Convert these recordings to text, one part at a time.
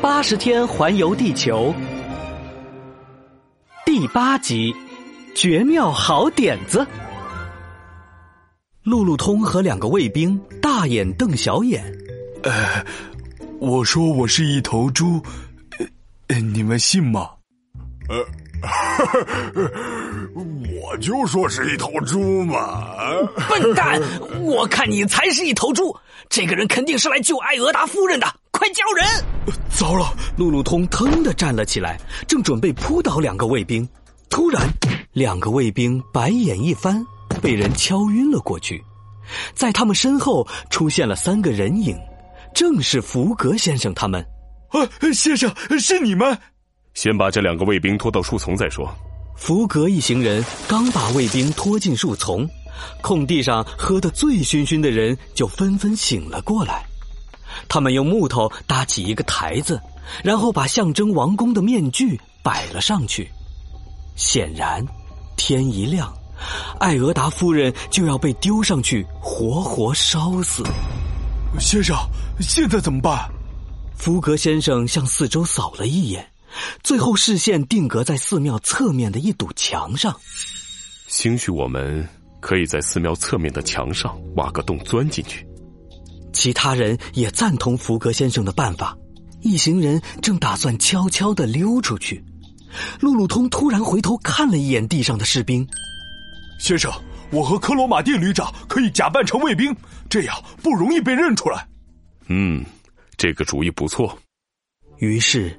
八十天环游地球，第八集，绝妙好点子。路路通和两个卫兵大眼瞪小眼。呃，我说我是一头猪，呃，你们信吗？呃，我就说是一头猪嘛！笨蛋，我看你才是一头猪。这个人肯定是来救艾俄达夫人的，快叫人！糟了，路路通腾的站了起来，正准备扑倒两个卫兵，突然，两个卫兵白眼一翻，被人敲晕了过去。在他们身后出现了三个人影，正是福格先生他们。啊，先生，是你们！先把这两个卫兵拖到树丛再说。福格一行人刚把卫兵拖进树丛，空地上喝得醉醺醺的人就纷纷醒了过来。他们用木头搭起一个台子，然后把象征王宫的面具摆了上去。显然，天一亮。艾俄达夫人就要被丢上去，活活烧死。先生，现在怎么办？福格先生向四周扫了一眼，最后视线定格在寺庙侧面的一堵墙上。兴许我们可以在寺庙侧面的墙上挖个洞钻进去。其他人也赞同福格先生的办法。一行人正打算悄悄的溜出去，路路通突然回头看了一眼地上的士兵。先生，我和科罗马蒂旅长可以假扮成卫兵，这样不容易被认出来。嗯，这个主意不错。于是，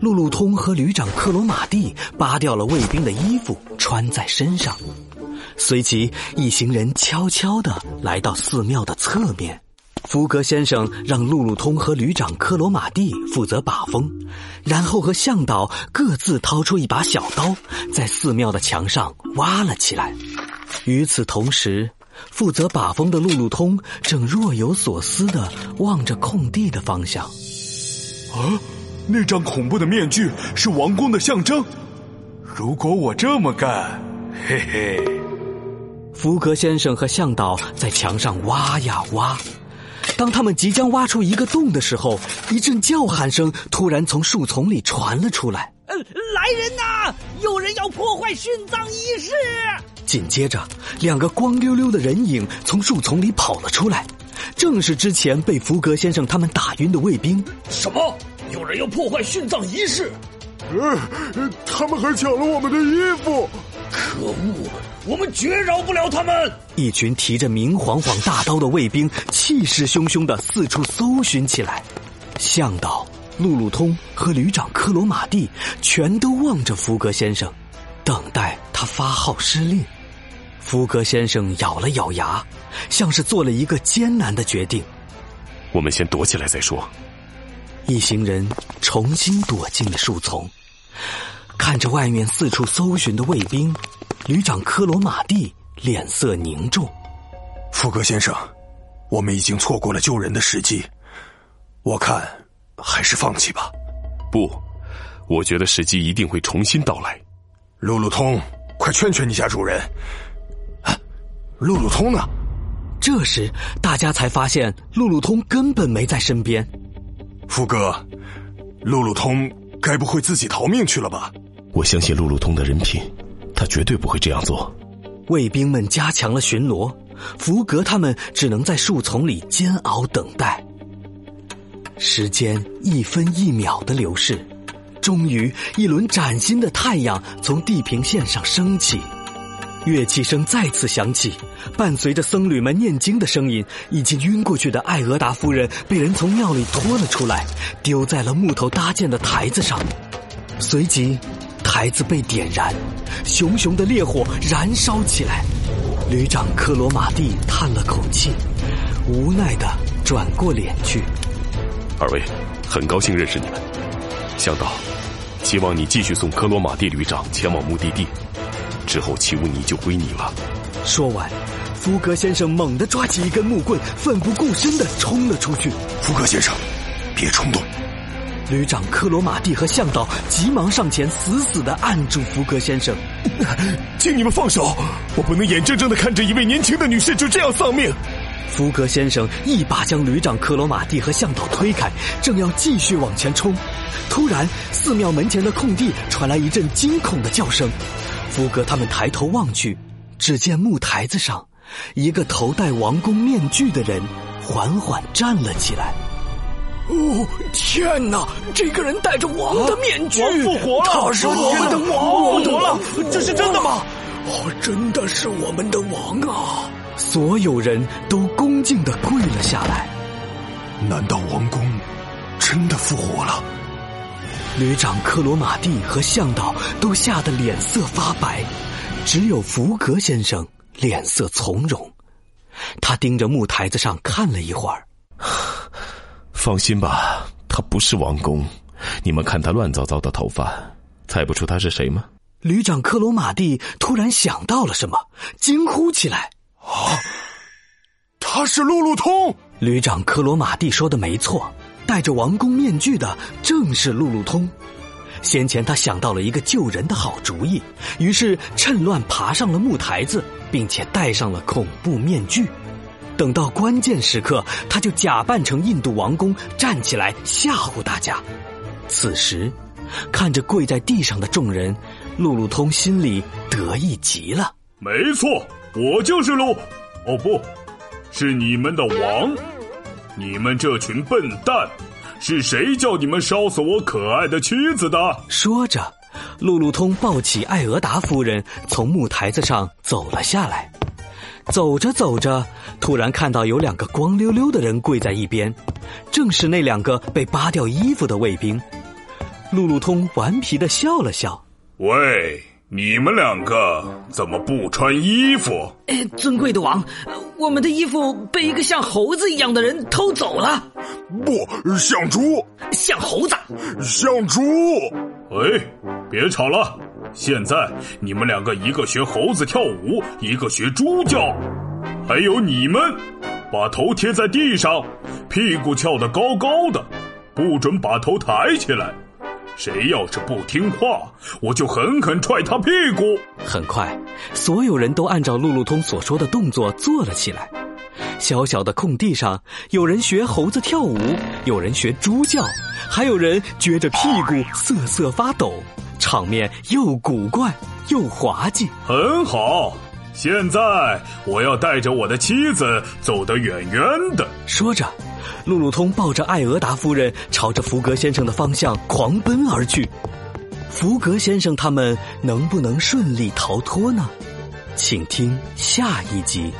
路路通和旅长克罗马蒂扒掉了卫兵的衣服，穿在身上。随即，一行人悄悄的来到寺庙的侧面。福格先生让路路通和旅长克罗马蒂负责把风，然后和向导各自掏出一把小刀，在寺庙的墙上挖了起来。与此同时，负责把风的路路通正若有所思的望着空地的方向。啊，那张恐怖的面具是王宫的象征。如果我这么干，嘿嘿。福格先生和向导在墙上挖呀挖。当他们即将挖出一个洞的时候，一阵叫喊声突然从树丛里传了出来。呃，来人呐！有人要破坏殉葬仪式。紧接着，两个光溜溜的人影从树丛里跑了出来，正是之前被福格先生他们打晕的卫兵。什么？有人要破坏殉葬仪式？呃，他们还抢了我们的衣服！可恶！我们绝饶不了他们！一群提着明晃晃大刀的卫兵气势汹汹的四处搜寻起来。向导路路通和旅长克罗马蒂全都望着福格先生，等待他发号施令。福格先生咬了咬牙，像是做了一个艰难的决定。我们先躲起来再说。一行人重新躲进了树丛，看着外面四处搜寻的卫兵。旅长科罗马蒂脸色凝重，福格先生，我们已经错过了救人的时机，我看还是放弃吧。不，我觉得时机一定会重新到来。路路通，快劝劝你家主人。啊，路路通呢？这时大家才发现路路通根本没在身边。福哥，路路通该不会自己逃命去了吧？我相信路路通的人品。他绝对不会这样做。卫兵们加强了巡逻，福格他们只能在树丛里煎熬等待。时间一分一秒的流逝，终于一轮崭新的太阳从地平线上升起，乐器声再次响起，伴随着僧侣们念经的声音，已经晕过去的艾俄达夫人被人从庙里拖了出来，丢在了木头搭建的台子上，随即。台子被点燃，熊熊的烈火燃烧起来。旅长克罗马蒂叹了口气，无奈的转过脸去。二位，很高兴认识你们。向导，希望你继续送科罗马蒂旅长前往目的地，之后奇乌尼就归你了。说完，福格先生猛地抓起一根木棍，奋不顾身的冲了出去。福格先生，别冲动。旅长克罗马蒂和向导急忙上前，死死的按住福格先生，请你们放手！我不能眼睁睁的看着一位年轻的女士就这样丧命。福格先生一把将旅长克罗马蒂和向导推开，正要继续往前冲，突然，寺庙门前的空地传来一阵惊恐的叫声。福格他们抬头望去，只见木台子上，一个头戴王宫面具的人缓缓站了起来。哦，天哪！这个人戴着王的面具，王复活了，他是我们的王，复活了，这是真的吗？哦，真的是我们的王啊！所有人都恭敬的跪了下来。难道王宫真的复活了？旅长克罗马蒂和向导都吓得脸色发白，只有福格先生脸色从容。他盯着木台子上看了一会儿。放心吧，他不是王宫。你们看他乱糟糟的头发，猜不出他是谁吗？旅长克罗马蒂突然想到了什么，惊呼起来：“啊，他是路路通！”旅长克罗马蒂说的没错，戴着王宫面具的正是路路通。先前他想到了一个救人的好主意，于是趁乱爬上了木台子，并且戴上了恐怖面具。等到关键时刻，他就假扮成印度王宫站起来吓唬大家。此时，看着跪在地上的众人，路路通心里得意极了。没错，我就是路，哦不，是你们的王。你们这群笨蛋，是谁叫你们烧死我可爱的妻子的？说着，路路通抱起艾俄达夫人，从木台子上走了下来。走着走着，突然看到有两个光溜溜的人跪在一边，正是那两个被扒掉衣服的卫兵。路路通顽皮的笑了笑：“喂，你们两个怎么不穿衣服？”“哎，尊贵的王，我们的衣服被一个像猴子一样的人偷走了。”“不像猪，像猴子，像猪。”“哎，别吵了。”现在你们两个，一个学猴子跳舞，一个学猪叫，还有你们，把头贴在地上，屁股翘得高高的，不准把头抬起来。谁要是不听话，我就狠狠踹他屁股。很快，所有人都按照路路通所说的动作做了起来。小小的空地上，有人学猴子跳舞，有人学猪叫，还有人撅着屁股瑟瑟发抖。场面又古怪又滑稽，很好。现在我要带着我的妻子走得远远的。说着，路路通抱着艾俄达夫人朝着福格先生的方向狂奔而去。福格先生他们能不能顺利逃脱呢？请听下一集。